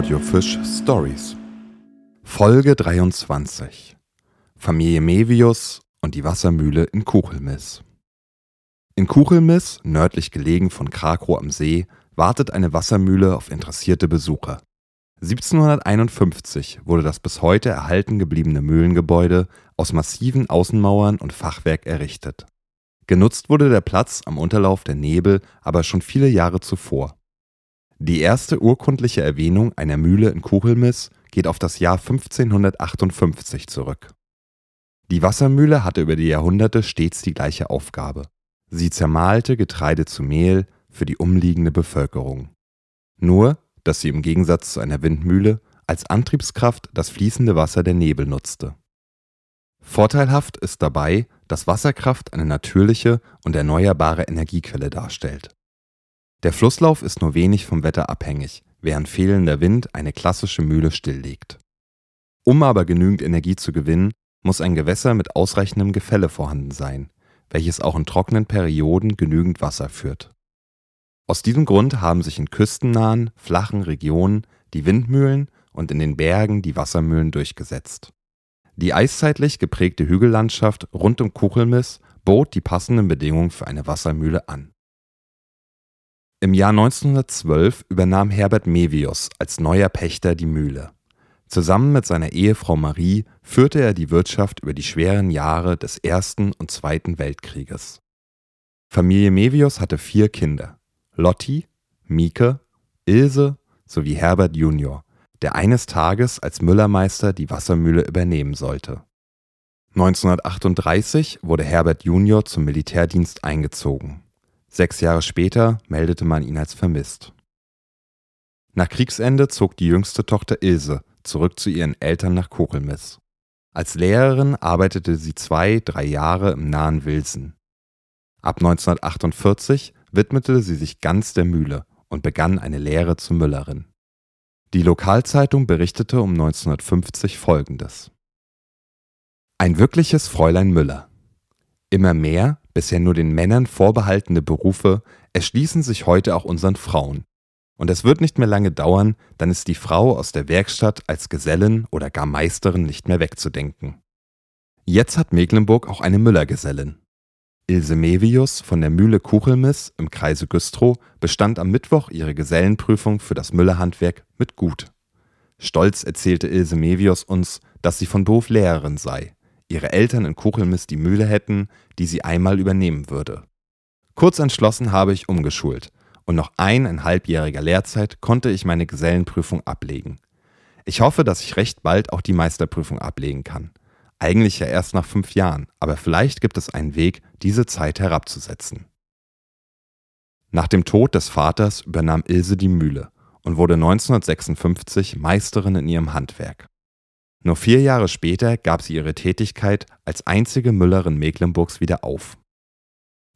Audiofisch Stories. Folge 23. Familie Mevius und die Wassermühle in Kuchelmiss. In Kuchelmiss, nördlich gelegen von Krakow am See, wartet eine Wassermühle auf interessierte Besucher. 1751 wurde das bis heute erhalten gebliebene Mühlengebäude aus massiven Außenmauern und Fachwerk errichtet. Genutzt wurde der Platz am Unterlauf der Nebel aber schon viele Jahre zuvor. Die erste urkundliche Erwähnung einer Mühle in Kuchelmiss geht auf das Jahr 1558 zurück. Die Wassermühle hatte über die Jahrhunderte stets die gleiche Aufgabe. Sie zermahlte Getreide zu Mehl für die umliegende Bevölkerung. Nur dass sie im Gegensatz zu einer Windmühle als Antriebskraft das fließende Wasser der Nebel nutzte. Vorteilhaft ist dabei, dass Wasserkraft eine natürliche und erneuerbare Energiequelle darstellt. Der Flusslauf ist nur wenig vom Wetter abhängig, während fehlender Wind eine klassische Mühle stilllegt. Um aber genügend Energie zu gewinnen, muss ein Gewässer mit ausreichendem Gefälle vorhanden sein, welches auch in trockenen Perioden genügend Wasser führt. Aus diesem Grund haben sich in küstennahen, flachen Regionen die Windmühlen und in den Bergen die Wassermühlen durchgesetzt. Die eiszeitlich geprägte Hügellandschaft rund um Kuchelmiss bot die passenden Bedingungen für eine Wassermühle an. Im Jahr 1912 übernahm Herbert Mevius als neuer Pächter die Mühle. Zusammen mit seiner Ehefrau Marie führte er die Wirtschaft über die schweren Jahre des Ersten und Zweiten Weltkrieges. Familie Mevius hatte vier Kinder. Lotti, Mieke, Ilse sowie Herbert Junior, der eines Tages als Müllermeister die Wassermühle übernehmen sollte. 1938 wurde Herbert Junior zum Militärdienst eingezogen. Sechs Jahre später meldete man ihn als vermisst. Nach Kriegsende zog die jüngste Tochter Ilse zurück zu ihren Eltern nach Kochelmiss. Als Lehrerin arbeitete sie zwei, drei Jahre im nahen Wilsen. Ab 1948 widmete sie sich ganz der Mühle und begann eine Lehre zur Müllerin. Die Lokalzeitung berichtete um 1950 folgendes. Ein wirkliches Fräulein Müller. Immer mehr, bisher nur den Männern vorbehaltene Berufe erschließen sich heute auch unseren Frauen. Und es wird nicht mehr lange dauern, dann ist die Frau aus der Werkstatt als Gesellin oder gar Meisterin nicht mehr wegzudenken. Jetzt hat Mecklenburg auch eine Müllergesellin. Ilse Mevius von der Mühle Kuchelmiss im Kreise Güstrow bestand am Mittwoch ihre Gesellenprüfung für das Müllerhandwerk mit Gut. Stolz erzählte Ilse Mevius uns, dass sie von Beruf Lehrerin sei, ihre Eltern in Kuchelmiss die Mühle hätten, die sie einmal übernehmen würde. Kurz entschlossen habe ich umgeschult und nach eineinhalbjähriger Lehrzeit konnte ich meine Gesellenprüfung ablegen. Ich hoffe, dass ich recht bald auch die Meisterprüfung ablegen kann. Eigentlich ja erst nach fünf Jahren, aber vielleicht gibt es einen Weg, diese Zeit herabzusetzen. Nach dem Tod des Vaters übernahm Ilse die Mühle und wurde 1956 Meisterin in ihrem Handwerk. Nur vier Jahre später gab sie ihre Tätigkeit als einzige Müllerin Mecklenburgs wieder auf.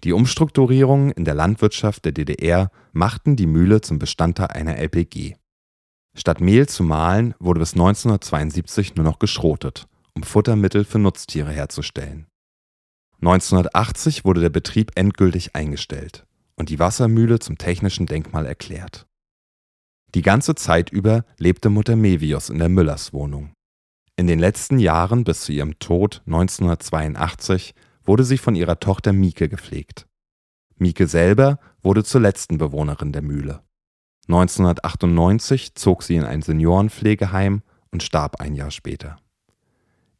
Die Umstrukturierungen in der Landwirtschaft der DDR machten die Mühle zum Bestandteil einer LPG. Statt Mehl zu mahlen, wurde bis 1972 nur noch geschrotet um Futtermittel für Nutztiere herzustellen. 1980 wurde der Betrieb endgültig eingestellt und die Wassermühle zum technischen Denkmal erklärt. Die ganze Zeit über lebte Mutter Mevius in der Müllerswohnung. In den letzten Jahren bis zu ihrem Tod 1982 wurde sie von ihrer Tochter Mieke gepflegt. Mieke selber wurde zur letzten Bewohnerin der Mühle. 1998 zog sie in ein Seniorenpflegeheim und starb ein Jahr später.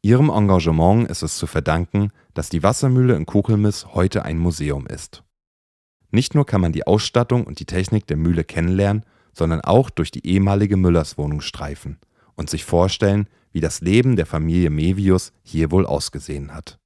Ihrem Engagement ist es zu verdanken, dass die Wassermühle in Kuchelmiss heute ein Museum ist. Nicht nur kann man die Ausstattung und die Technik der Mühle kennenlernen, sondern auch durch die ehemalige Müllerswohnung streifen und sich vorstellen, wie das Leben der Familie Mevius hier wohl ausgesehen hat